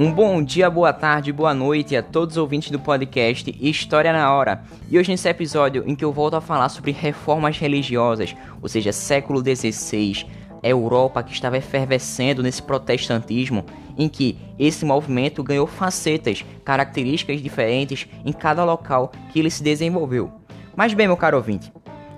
Um bom dia, boa tarde, boa noite a todos os ouvintes do podcast História na Hora. E hoje nesse episódio em que eu volto a falar sobre reformas religiosas, ou seja, século XVI, Europa que estava efervescendo nesse protestantismo, em que esse movimento ganhou facetas, características diferentes em cada local que ele se desenvolveu. Mas bem, meu caro ouvinte,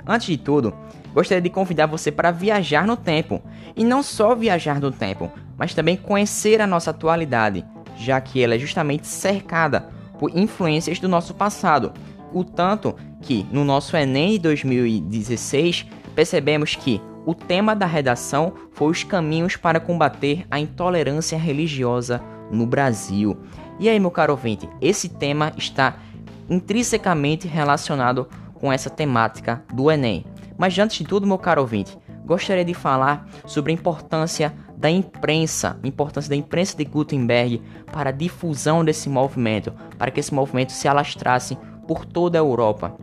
antes de tudo, gostaria de convidar você para viajar no tempo, e não só viajar no tempo, mas também conhecer a nossa atualidade, já que ela é justamente cercada por influências do nosso passado. O tanto que no nosso Enem de 2016 percebemos que o tema da redação foi os caminhos para combater a intolerância religiosa no Brasil. E aí, meu caro ouvinte, esse tema está intrinsecamente relacionado com essa temática do Enem. Mas antes de tudo, meu caro ouvinte, gostaria de falar sobre a importância da imprensa, a importância da imprensa de Gutenberg para a difusão desse movimento, para que esse movimento se alastrasse por toda a Europa,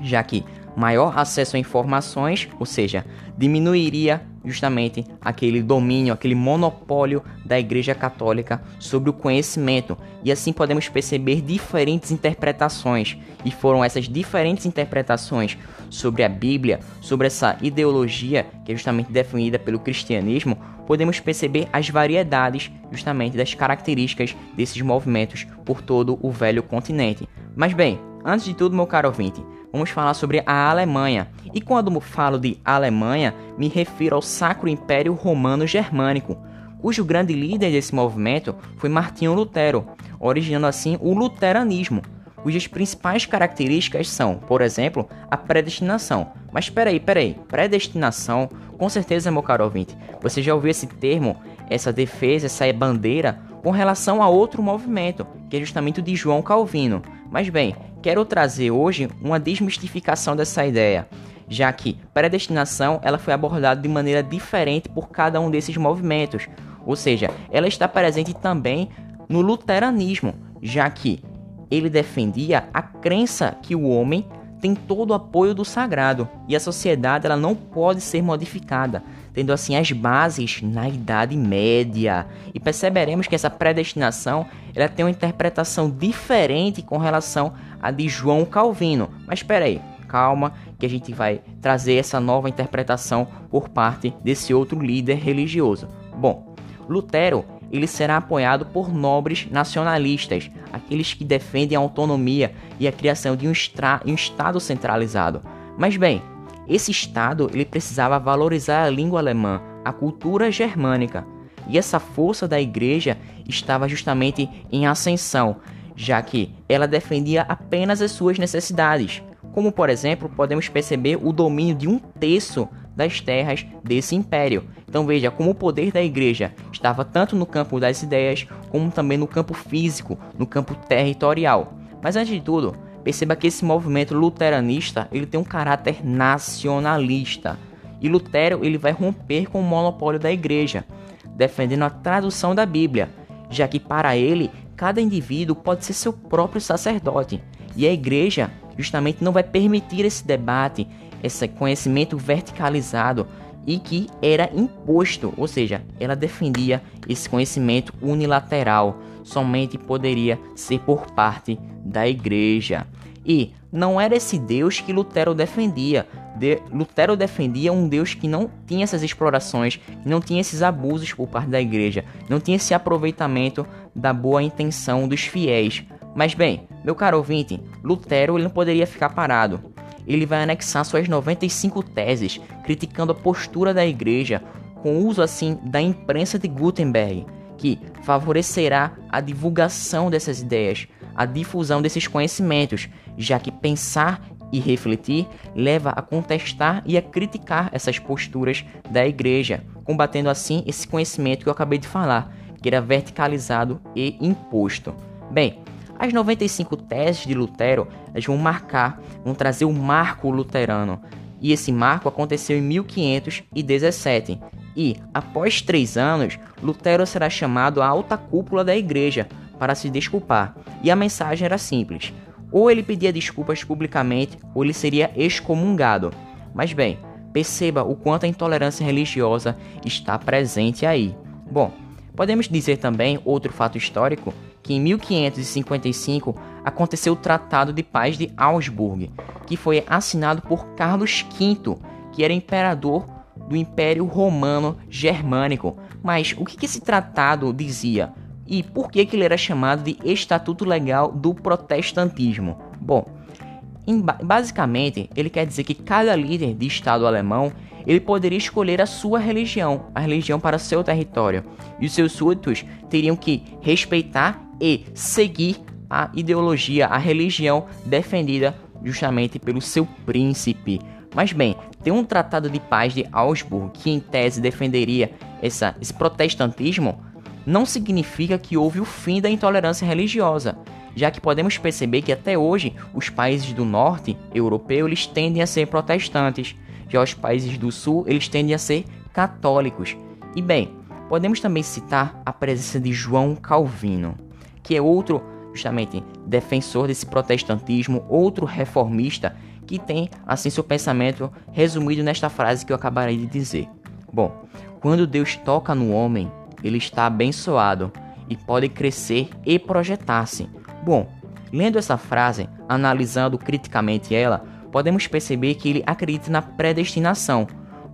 já que maior acesso a informações, ou seja, diminuiria justamente aquele domínio, aquele monopólio da Igreja Católica sobre o conhecimento, e assim podemos perceber diferentes interpretações, e foram essas diferentes interpretações sobre a Bíblia, sobre essa ideologia que é justamente definida pelo cristianismo, podemos perceber as variedades justamente das características desses movimentos por todo o velho continente. Mas bem, antes de tudo, meu caro ouvinte, vamos falar sobre a Alemanha. E quando falo de Alemanha, me refiro ao Sacro Império Romano Germânico, cujo grande líder desse movimento foi Martinho Lutero, originando assim o luteranismo, cujas principais características são, por exemplo, a predestinação. Mas peraí, peraí, predestinação, com certeza, meu caro ouvinte, você já ouviu esse termo, essa defesa, essa bandeira com relação a outro movimento, que é justamente o de João Calvino. Mas bem, quero trazer hoje uma desmistificação dessa ideia, já que predestinação ela foi abordada de maneira diferente por cada um desses movimentos, ou seja, ela está presente também no luteranismo, já que ele defendia a crença que o homem tem todo o apoio do sagrado e a sociedade ela não pode ser modificada, tendo assim as bases na Idade Média. E perceberemos que essa predestinação ela tem uma interpretação diferente com relação a de João Calvino. Mas espera aí, calma, que a gente vai trazer essa nova interpretação por parte desse outro líder religioso. Bom, Lutero ele será apoiado por nobres nacionalistas, aqueles que defendem a autonomia e a criação de um, um Estado centralizado. Mas bem, esse Estado ele precisava valorizar a língua alemã, a cultura germânica, e essa força da Igreja estava justamente em ascensão, já que ela defendia apenas as suas necessidades, como por exemplo podemos perceber o domínio de um terço das terras desse império. Então veja como o poder da igreja estava tanto no campo das ideias como também no campo físico, no campo territorial. Mas antes de tudo, perceba que esse movimento luteranista ele tem um caráter nacionalista. E Lutero ele vai romper com o monopólio da igreja, defendendo a tradução da Bíblia, já que para ele cada indivíduo pode ser seu próprio sacerdote. E a igreja justamente não vai permitir esse debate, esse conhecimento verticalizado e que era imposto, ou seja, ela defendia esse conhecimento unilateral, somente poderia ser por parte da igreja. E não era esse Deus que Lutero defendia. De, Lutero defendia um Deus que não tinha essas explorações, não tinha esses abusos por parte da igreja, não tinha esse aproveitamento da boa intenção dos fiéis. Mas bem, meu caro ouvinte, Lutero ele não poderia ficar parado ele vai anexar suas 95 teses, criticando a postura da igreja, com uso assim da imprensa de Gutenberg, que favorecerá a divulgação dessas ideias, a difusão desses conhecimentos, já que pensar e refletir leva a contestar e a criticar essas posturas da igreja, combatendo assim esse conhecimento que eu acabei de falar, que era verticalizado e imposto. Bem, as 95 teses de Lutero elas vão marcar, vão trazer o marco luterano. E esse marco aconteceu em 1517. E, após três anos, Lutero será chamado à alta cúpula da igreja para se desculpar. E a mensagem era simples: ou ele pedia desculpas publicamente, ou ele seria excomungado. Mas bem, perceba o quanto a intolerância religiosa está presente aí. Bom, Podemos dizer também outro fato histórico que em 1555 aconteceu o Tratado de Paz de Augsburg, que foi assinado por Carlos V, que era imperador do Império Romano Germânico. Mas o que, esse tratado dizia? E por que, que ele era chamado de Estatuto Legal do Protestantismo? Bom, basicamente ele quer dizer que cada líder de Estado alemão ele poderia escolher a sua religião, a religião para seu território, e os seus súditos teriam que respeitar e seguir a ideologia, a religião defendida justamente pelo seu príncipe. Mas bem, tem um tratado de paz de Augsburg que em tese defenderia essa, esse protestantismo, não significa que houve o fim da intolerância religiosa, já que podemos perceber que até hoje os países do norte europeu eles tendem a ser protestantes, já os países do sul eles tendem a ser católicos. E bem, podemos também citar a presença de João Calvino, que é outro justamente defensor desse protestantismo, outro reformista que tem assim seu pensamento resumido nesta frase que eu acabarei de dizer. Bom, quando Deus toca no homem, ele está abençoado e pode crescer e projetar-se. Bom, lendo essa frase, analisando criticamente ela, podemos perceber que ele acredita na predestinação,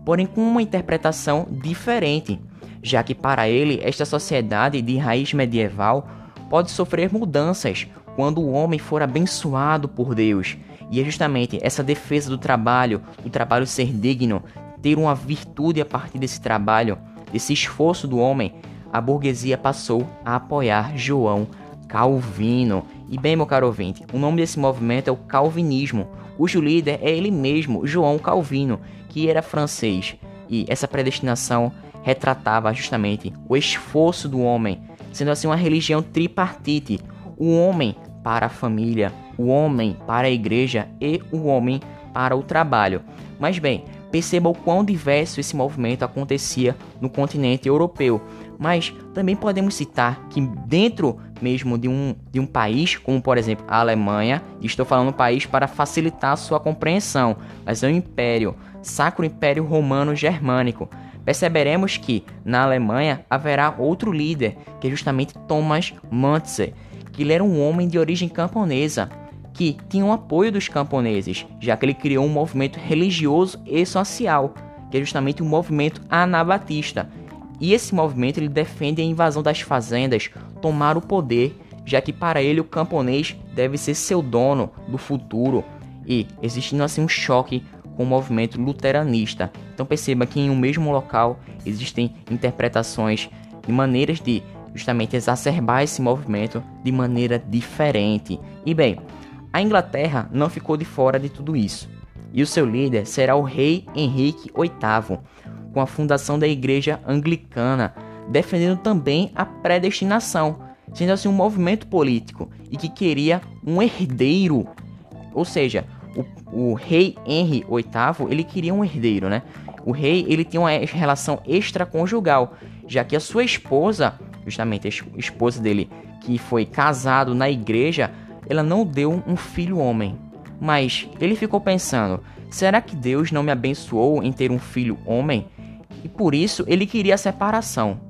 porém com uma interpretação diferente, já que para ele esta sociedade de raiz medieval pode sofrer mudanças quando o homem for abençoado por Deus. E é justamente essa defesa do trabalho, do trabalho ser digno, ter uma virtude a partir desse trabalho, desse esforço do homem, a burguesia passou a apoiar João Calvino. E bem, meu caro ouvinte, o nome desse movimento é o Calvinismo, cujo líder é ele mesmo, João Calvino, que era francês. E essa predestinação retratava justamente o esforço do homem, sendo assim uma religião tripartite: o homem para a família, o homem para a igreja e o homem para o trabalho. Mas bem, perceba o quão diverso esse movimento acontecia no continente europeu. Mas também podemos citar que dentro mesmo de um, de um país, como por exemplo a Alemanha, estou falando país para facilitar sua compreensão, mas é um império, Sacro Império Romano Germânico. Perceberemos que na Alemanha haverá outro líder, que é justamente Thomas Manze, que ele era um homem de origem camponesa, que tinha o apoio dos camponeses, já que ele criou um movimento religioso e social, que é justamente o movimento anabatista. E esse movimento ele defende a invasão das fazendas, tomar o poder, já que para ele o camponês deve ser seu dono do futuro, e existindo assim um choque com o movimento luteranista. Então perceba que em um mesmo local existem interpretações de maneiras de justamente exacerbar esse movimento de maneira diferente. E bem, a Inglaterra não ficou de fora de tudo isso, e o seu líder será o rei Henrique VIII, com a fundação da Igreja Anglicana, defendendo também a predestinação, sendo assim um movimento político e que queria um herdeiro, ou seja, o, o rei Henry VIII ele queria um herdeiro, né? O rei ele tinha uma relação extraconjugal, já que a sua esposa, justamente a esposa dele, que foi casado na igreja, ela não deu um filho homem. Mas ele ficou pensando: será que Deus não me abençoou em ter um filho homem? E por isso ele queria a separação.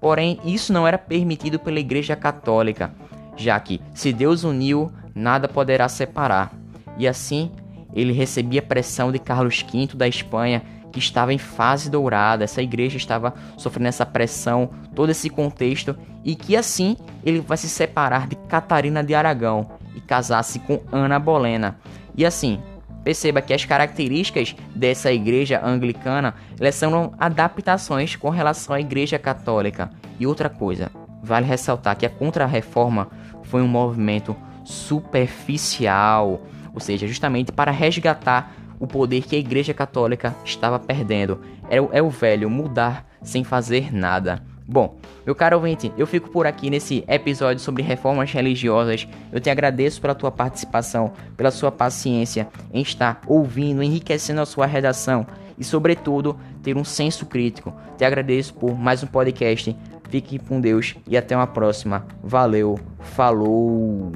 Porém, isso não era permitido pela Igreja Católica, já que se Deus uniu, nada poderá separar. E assim, ele recebia pressão de Carlos V da Espanha, que estava em fase dourada, essa igreja estava sofrendo essa pressão, todo esse contexto, e que assim ele vai se separar de Catarina de Aragão e casar-se com Ana Bolena. E assim, perceba que as características dessa igreja anglicana elas são adaptações com relação à igreja católica. E outra coisa, vale ressaltar que a Contra-Reforma foi um movimento superficial, ou seja, justamente para resgatar o poder que a Igreja Católica estava perdendo. É, é o velho mudar sem fazer nada. Bom, meu caro ouvinte, eu fico por aqui nesse episódio sobre reformas religiosas. Eu te agradeço pela tua participação, pela sua paciência em estar ouvindo, enriquecendo a sua redação e, sobretudo, ter um senso crítico. Te agradeço por mais um podcast. Fique com Deus e até uma próxima. Valeu, falou!